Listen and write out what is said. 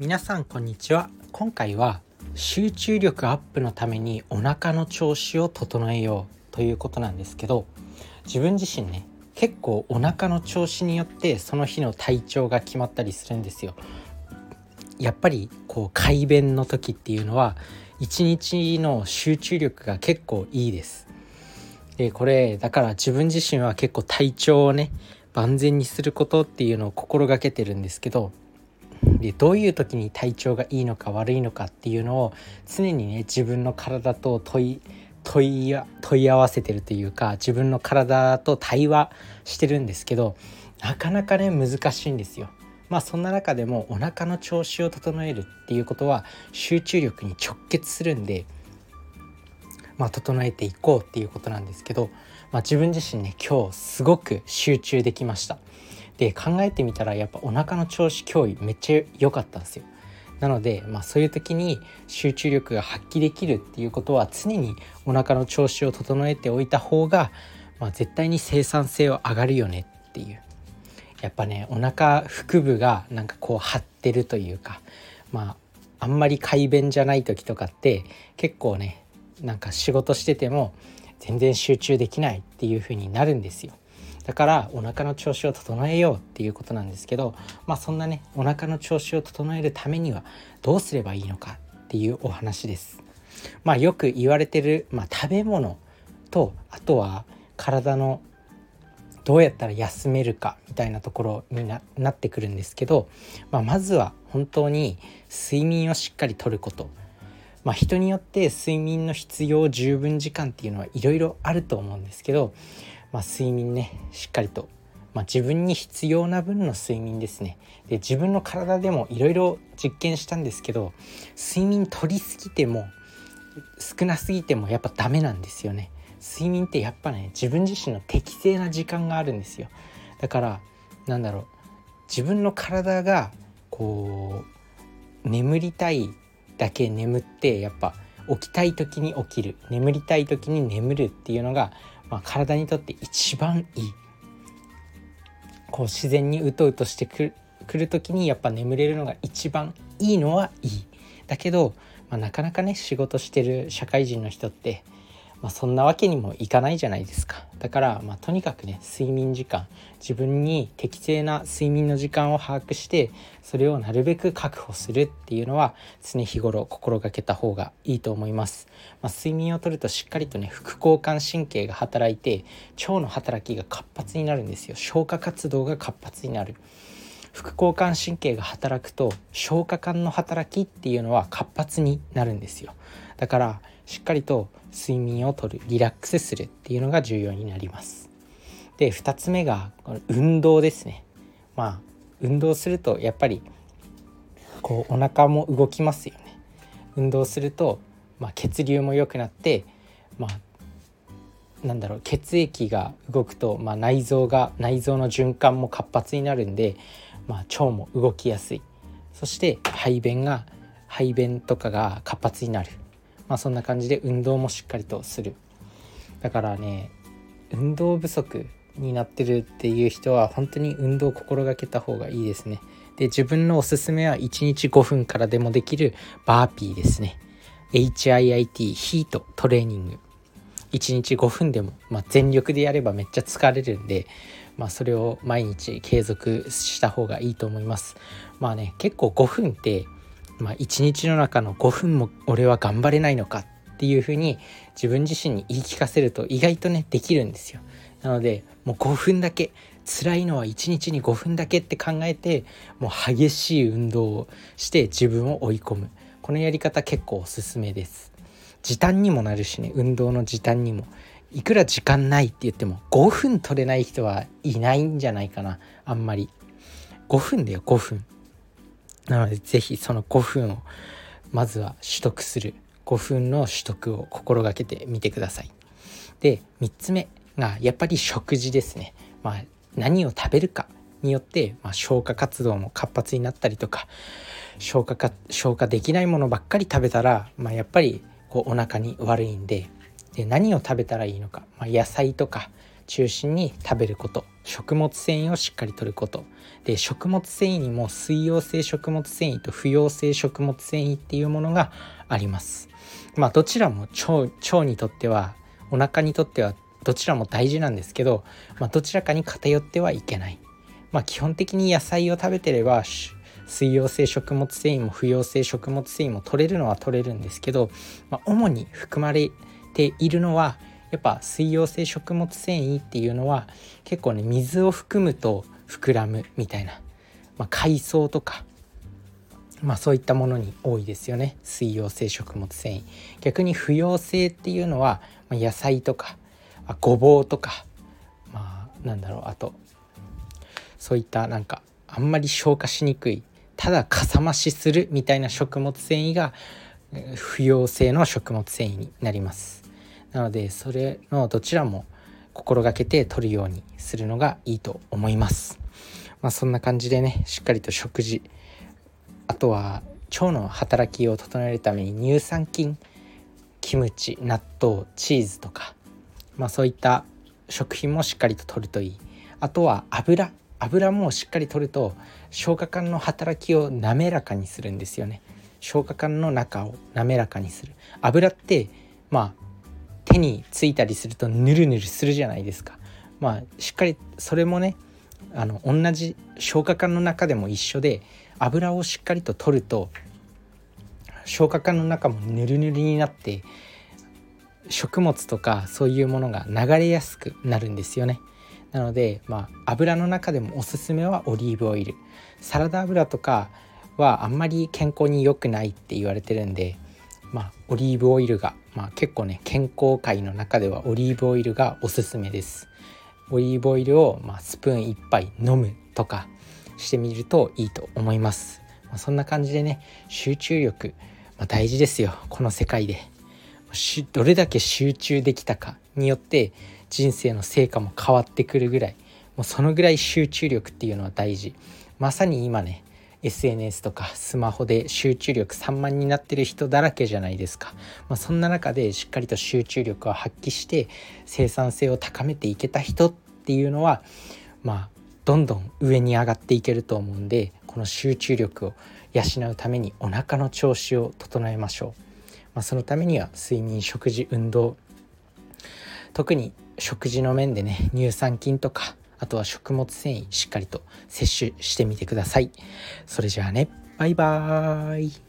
皆さんこんにちは。今回は集中力アップのためにお腹の調子を整えようということなんですけど自分自身ね結構お腹の調子によってその日の体調が決まったりするんですよ。やっぱりこう快便の時っていうのは一日の集中力が結構いいです。でこれだから自分自身は結構体調をね万全にすることっていうのを心がけてるんですけどでどういう時に体調がいいのか悪いのかっていうのを常にね自分の体と問い問い問い合わせてるというか自分の体と対話してるんですけどなかなかね難しいんですよ。まあそんな中でもお腹の調子を整えるっていうことは集中力に直結するんで、まあ、整えていこうっていうことなんですけど、まあ、自分自身ね今日すごく集中できました。で考えてみたらやっぱお腹の調子今日めっちゃ良かったんですよ。なので、まあ、そういう時に集中力が発揮できるっていうことは常にお腹の調子を整えておいた方が、まあ、絶対に生産性は上がるよねっていうやっぱねお腹腹部がなんかこう張ってるというかまああんまり快便じゃない時とかって結構ねなんか仕事してても全然集中できないっていう風になるんですよ。だからお腹の調子を整えようっていうことなんですけどまあそんなねお腹の調子を整えるためにはどうすればいいのかっていうお話です。まあよく言われてる、まあ、食べ物とあとは体のどうやったら休めるかみたいなところになってくるんですけど、まあ、まずは本当に睡眠をしっかりとること。まあ、人によって睡眠の必要十分時間っていうのはいろいろあると思うんですけどまあ、睡眠ねしっかりと、まあ、自分に必要な分の睡眠ですね。で自分の体でもいろいろ実験したんですけど睡眠取りすぎても少なすぎてもやっぱダメなんですよね。睡眠ってやっぱね自分自身の適正な時間があるんですよ。だからなんだろう自分の体がこう眠りたいだけ眠ってやっぱ起きたい時に起きる眠りたい時に眠るっていうのがまあ、体にとって一番いい。こう自然にうとうとしてくるくる時にやっぱ眠れるのが一番いいのはいい。だけど、まあ、なかなかね仕事してる社会人の人ってまあ、そんなわけにもいかないじゃないですか。だから、まあ、とにかくね睡眠時間。自分に適正な睡眠の時間を把握してそれをなるべく確保するっていうのは常日頃心がけた方がいいと思います、まあ、睡眠をとるとしっかりとね副交感神経が働いて腸の働きが活発になるんですよ。消化活動が活発になる。副交感神経が働くと消化管の働きっていうのは活発になるんですよ。だからしっかりと睡眠をとるリラックスするっていうのが重要になります。で2つ目が運動ですね。まあ運動するとやっぱりこうお腹も動きますよね。運動すると、まあ、血流も良くなってまあなんだろう血液が動くと、まあ、内臓が内臓の循環も活発になるんで、まあ、腸も動きやすい。そして排便が排便とかが活発になる。まあ、そんな感じで運動もしっかりとする。だからね運動不足になってるっていう人は本当に運動を心がけた方がいいですね。で自分のおすすめは1日5分からでもできるバーピーですね。HIIT ヒートトレーニング。1日5分でも、まあ、全力でやればめっちゃ疲れるんで、まあ、それを毎日継続した方がいいと思います。まあね結構5分ってまあ、一日の中の5分も俺は頑張れないのかっていうふうに自分自身に言い聞かせると意外とねできるんですよ。なのでもう5分だけ辛いのは1日に5分だけって考えてもう激しい運動をして自分を追い込む。このやり方結構おすすめです。時短にもなるしね。運動の時短にも。いくら時間ないって言っても5分取れない人はいないんじゃないかな。あんまり。5分だよ5分。なので是非その5分をまずは取得する5分の取得を心がけてみてください。で3つ目がやっぱり食事ですね。まあ、何を食べるかによって、まあ、消化活動も活発になったりとか消化か消化できないものばっかり食べたら、まあ、やっぱりこうお腹に悪いんでで何を食べたらいいのか、まあ、野菜とか中心に食べること食物繊維をしっかりとること。で食物繊維にも水溶性食物繊維と不溶性食物繊維っていうものがあります。まあどちらも腸腸にとってはお腹にとってはどちらも大事なんですけど、まあ、どちらかに偏ってはいけない。まあ基本的に野菜を食べてれば水溶性食物繊維も不溶性食物繊維も取れるのは取れるんですけど、まあ、主に含まれているのはやっぱ水溶性食物繊維っていうのは結構ね水を含むと膨らむみたいな、まあ、海藻とか、まあ、そういったものに多いですよね。水溶性食物繊維。逆に不溶性っていうのは、まあ、野菜とかごぼうとかまあなんだろうあとそういったなんかあんまり消化しにくいただかさ増しするみたいな食物繊維が不溶性の食物繊維になります。なのでそれのどちらも心がけて取るようにするのがいいと思います。まあそんな感じでねしっかりと食事あとは腸の働きを整えるために乳酸菌キムチ納豆チーズとかまあそういった食品もしっかりと取るといい。あとは油。油もしっかりとると消化管の働きを滑らかにするんですよね。消化管の中を滑らかにする。油ってまあ手についたりするとヌルヌルするじゃないですか。まあしっかりそれもねあの同じ消化管の中でも一緒で油をしっかりと取ると消化管の中もヌルヌルになって食物とかそういうものが流れやすくなるんですよね。なので、まあ、油の中でもおすすめはオリーブオイル。サラダ油とかはあんまり健康に良くないって言われてるんで、まあ、オリーブオイルが、まあ、結構ね健康界の中ではオリーブオイルがおすすめです。オリーブオイルを、まあ、スプーン1杯飲むとかしてみるといいと思います、まあ、そんな感じでね集中力、まあ、大事ですよ。この世界で。どれだけ集中できたかによって人生の成果も変わってくるぐらい。もうそのぐらい集中力っていうのは大事。まさに今ね SNS とかスマホで集中力散漫になってる人だらけじゃないですか、まあ、そんな中でしっかりと集中力を発揮して生産性を高めていけた人っていうのはまあどんどん上に上がっていけると思うんでこの集中力を養うためにお腹の調子を整えましょう、まあ、そのためには睡眠食事運動。特に食事の面でね乳酸菌とかあとは食物繊維しっかりと摂取してみてください。それじゃあね。バイバーイ。